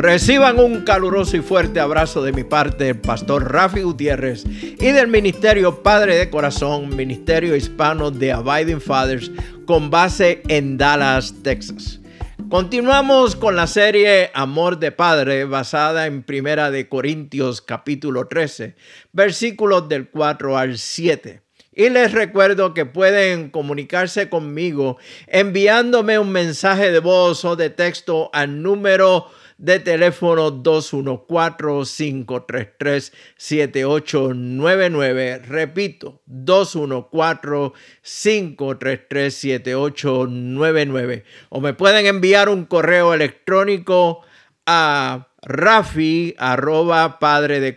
Reciban un caluroso y fuerte abrazo de mi parte, el pastor Rafi Gutiérrez y del Ministerio Padre de Corazón, Ministerio Hispano de Abiding Fathers, con base en Dallas, Texas. Continuamos con la serie Amor de Padre basada en Primera de Corintios capítulo 13, versículos del 4 al 7. Y les recuerdo que pueden comunicarse conmigo enviándome un mensaje de voz o de texto al número de teléfono 214-533-7899. Repito, 214-533-7899. O me pueden enviar un correo electrónico a rafi arroba padre de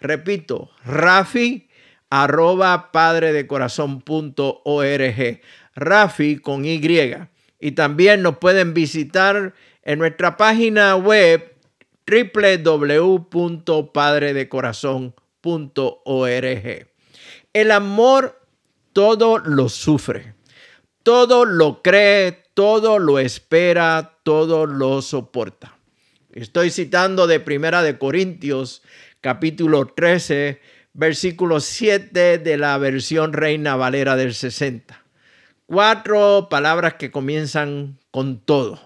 Repito, rafi arroba padre de Rafi con Y. Y también nos pueden visitar en nuestra página web www.padredecorazon.org. El amor todo lo sufre, todo lo cree, todo lo espera, todo lo soporta. Estoy citando de Primera de Corintios capítulo 13, versículo 7 de la versión Reina Valera del 60. Cuatro palabras que comienzan con todo.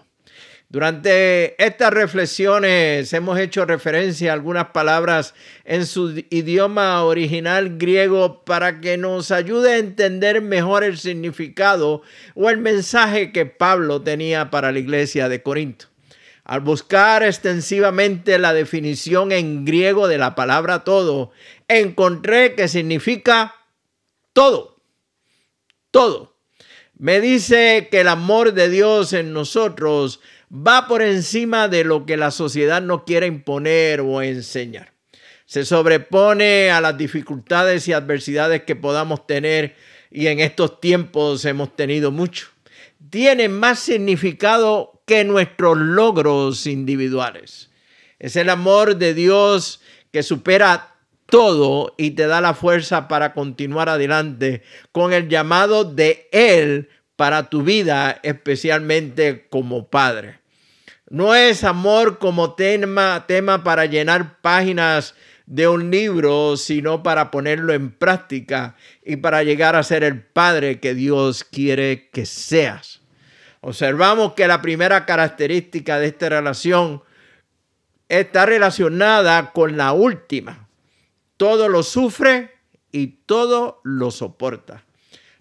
Durante estas reflexiones hemos hecho referencia a algunas palabras en su idioma original griego para que nos ayude a entender mejor el significado o el mensaje que Pablo tenía para la iglesia de Corinto. Al buscar extensivamente la definición en griego de la palabra todo, encontré que significa todo, todo. Me dice que el amor de Dios en nosotros va por encima de lo que la sociedad nos quiere imponer o enseñar. Se sobrepone a las dificultades y adversidades que podamos tener y en estos tiempos hemos tenido mucho. Tiene más significado que nuestros logros individuales. Es el amor de Dios que supera todo y te da la fuerza para continuar adelante con el llamado de Él para tu vida, especialmente como padre. No es amor como tema, tema para llenar páginas de un libro, sino para ponerlo en práctica y para llegar a ser el padre que Dios quiere que seas. Observamos que la primera característica de esta relación está relacionada con la última. Todo lo sufre y todo lo soporta.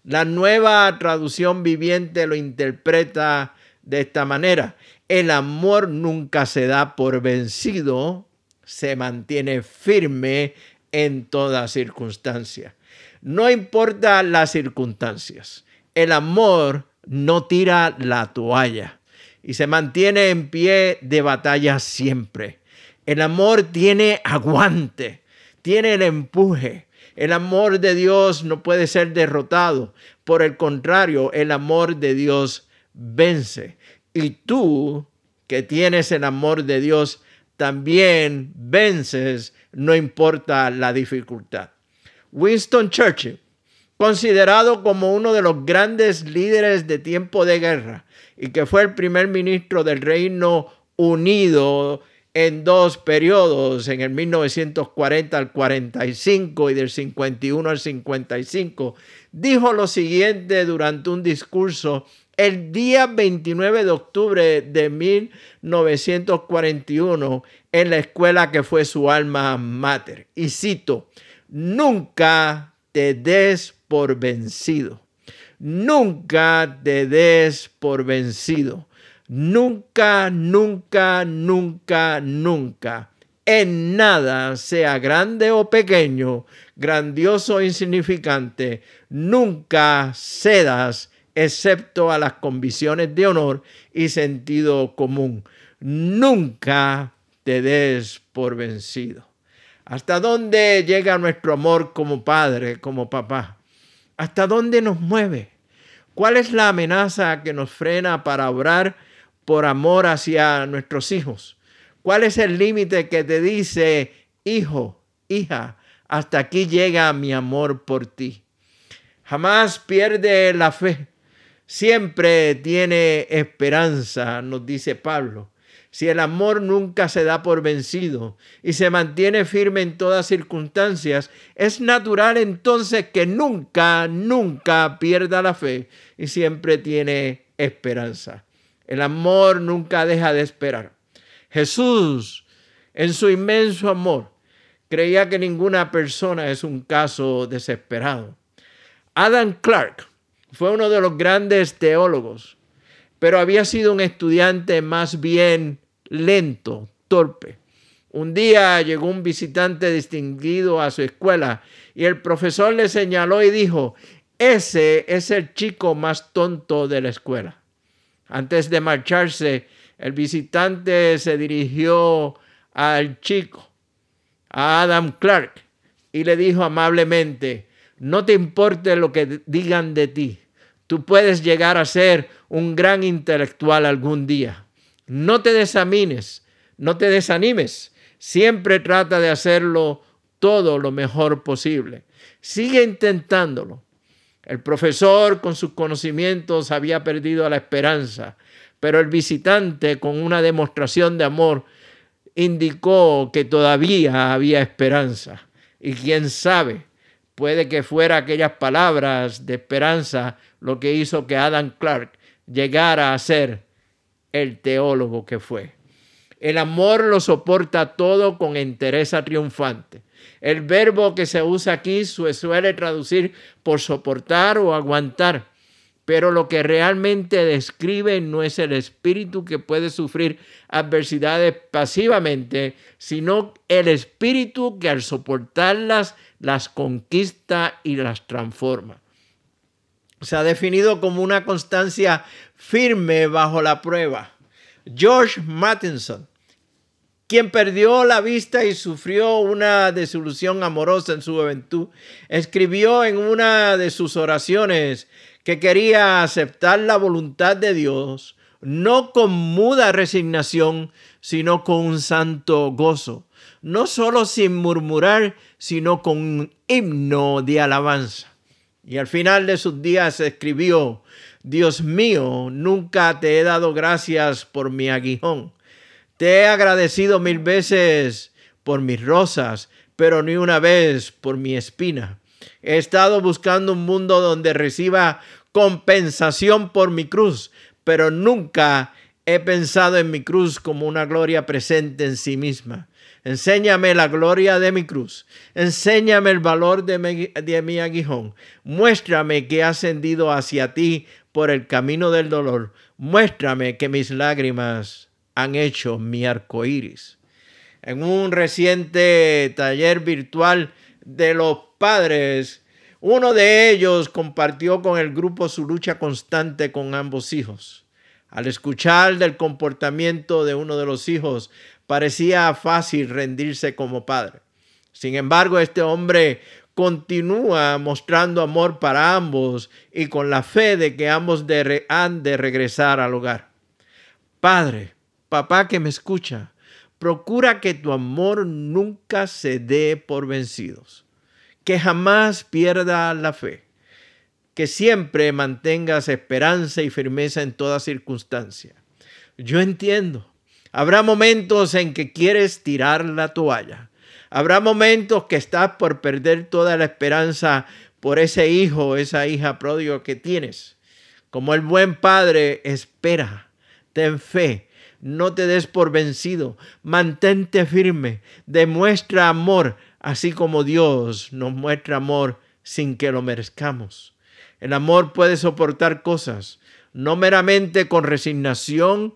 La nueva traducción viviente lo interpreta de esta manera. El amor nunca se da por vencido, se mantiene firme en toda circunstancia. No importa las circunstancias, el amor no tira la toalla y se mantiene en pie de batalla siempre. El amor tiene aguante, tiene el empuje. El amor de Dios no puede ser derrotado. Por el contrario, el amor de Dios vence. Y tú, que tienes el amor de Dios, también vences, no importa la dificultad. Winston Churchill considerado como uno de los grandes líderes de tiempo de guerra y que fue el primer ministro del Reino Unido en dos periodos, en el 1940 al 45 y del 51 al 55, dijo lo siguiente durante un discurso el día 29 de octubre de 1941 en la escuela que fue su alma mater. Y cito, nunca te des por vencido. Nunca te des por vencido. Nunca, nunca, nunca, nunca. En nada, sea grande o pequeño, grandioso o insignificante, nunca cedas excepto a las convicciones de honor y sentido común. Nunca te des por vencido. ¿Hasta dónde llega nuestro amor como padre, como papá? ¿Hasta dónde nos mueve? ¿Cuál es la amenaza que nos frena para obrar por amor hacia nuestros hijos? ¿Cuál es el límite que te dice, hijo, hija, hasta aquí llega mi amor por ti? Jamás pierde la fe, siempre tiene esperanza, nos dice Pablo si el amor nunca se da por vencido y se mantiene firme en todas circunstancias, es natural entonces que nunca, nunca pierda la fe y siempre tiene esperanza. El amor nunca deja de esperar. Jesús, en su inmenso amor, creía que ninguna persona es un caso desesperado. Adam Clark fue uno de los grandes teólogos, pero había sido un estudiante más bien lento, torpe. Un día llegó un visitante distinguido a su escuela y el profesor le señaló y dijo, ese es el chico más tonto de la escuela. Antes de marcharse, el visitante se dirigió al chico, a Adam Clark, y le dijo amablemente, no te importe lo que digan de ti, tú puedes llegar a ser un gran intelectual algún día. No te desamines, no te desanimes. Siempre trata de hacerlo todo lo mejor posible. Sigue intentándolo. El profesor con sus conocimientos había perdido la esperanza, pero el visitante con una demostración de amor indicó que todavía había esperanza. Y quién sabe, puede que fuera aquellas palabras de esperanza lo que hizo que Adam Clark llegara a ser el teólogo que fue. El amor lo soporta todo con entereza triunfante. El verbo que se usa aquí suele traducir por soportar o aguantar, pero lo que realmente describe no es el espíritu que puede sufrir adversidades pasivamente, sino el espíritu que al soportarlas las conquista y las transforma se ha definido como una constancia firme bajo la prueba. George Mattinson, quien perdió la vista y sufrió una desilusión amorosa en su juventud, escribió en una de sus oraciones que quería aceptar la voluntad de Dios, no con muda resignación, sino con un santo gozo, no solo sin murmurar, sino con un himno de alabanza. Y al final de sus días escribió, Dios mío, nunca te he dado gracias por mi aguijón. Te he agradecido mil veces por mis rosas, pero ni una vez por mi espina. He estado buscando un mundo donde reciba compensación por mi cruz, pero nunca he pensado en mi cruz como una gloria presente en sí misma. Enséñame la gloria de mi cruz. Enséñame el valor de mi, aguijón. Muéstrame que he ascendido hacia ti por el camino del dolor. Muéstrame que mis lágrimas han hecho mi arco iris. En un reciente taller virtual de los padres, uno de ellos compartió con el grupo su lucha constante con ambos hijos. Al escuchar del comportamiento de uno de los hijos, parecía fácil rendirse como padre. Sin embargo, este hombre continúa mostrando amor para ambos y con la fe de que ambos han de regresar al hogar. Padre, papá que me escucha, procura que tu amor nunca se dé por vencidos, que jamás pierda la fe, que siempre mantengas esperanza y firmeza en toda circunstancia. Yo entiendo Habrá momentos en que quieres tirar la toalla. Habrá momentos que estás por perder toda la esperanza por ese hijo o esa hija pródigo que tienes. Como el buen padre, espera, ten fe, no te des por vencido, mantente firme, demuestra amor, así como Dios nos muestra amor sin que lo merezcamos. El amor puede soportar cosas, no meramente con resignación,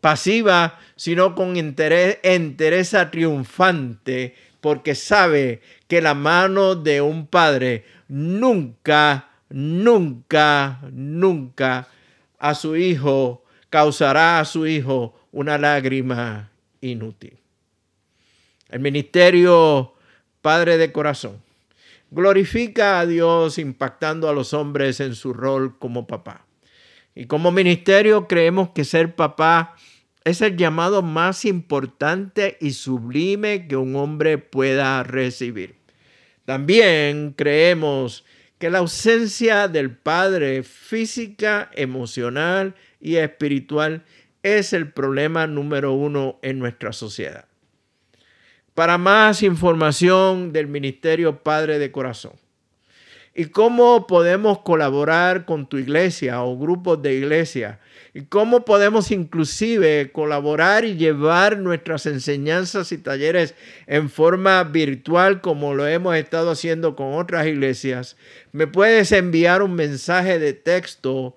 pasiva, sino con entereza triunfante, porque sabe que la mano de un padre nunca, nunca, nunca a su hijo causará a su hijo una lágrima inútil. El ministerio Padre de Corazón glorifica a Dios impactando a los hombres en su rol como papá. Y como ministerio creemos que ser papá es el llamado más importante y sublime que un hombre pueda recibir. También creemos que la ausencia del padre física, emocional y espiritual es el problema número uno en nuestra sociedad. Para más información del Ministerio Padre de Corazón y cómo podemos colaborar con tu iglesia o grupos de iglesia y cómo podemos inclusive colaborar y llevar nuestras enseñanzas y talleres en forma virtual como lo hemos estado haciendo con otras iglesias, me puedes enviar un mensaje de texto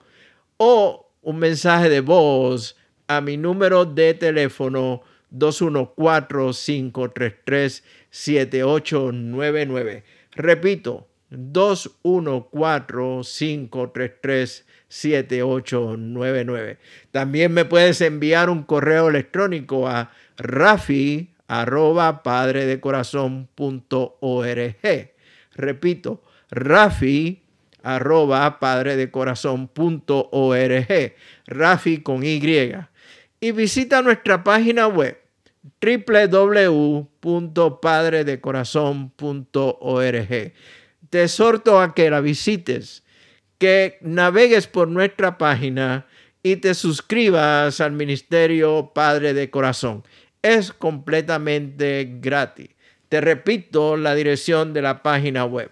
o un mensaje de voz a mi número de teléfono 214-533-7899. Repito, 214-533-7899. También me puedes enviar un correo electrónico a rafi arroba padredecorazón.org. Repito, rafi arroba padredecorazón.org. Rafi con Y. Y visita nuestra página web www.padredecorazón.org te exhorto a que la visites, que navegues por nuestra página y te suscribas al Ministerio Padre de Corazón. Es completamente gratis. Te repito la dirección de la página web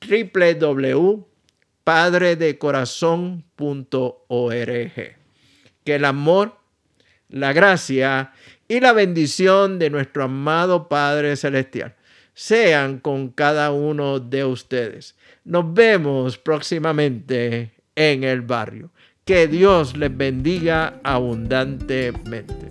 www.padredecorazon.org. Que el amor, la gracia y la bendición de nuestro amado Padre Celestial sean con cada uno de ustedes. Nos vemos próximamente en el barrio. Que Dios les bendiga abundantemente.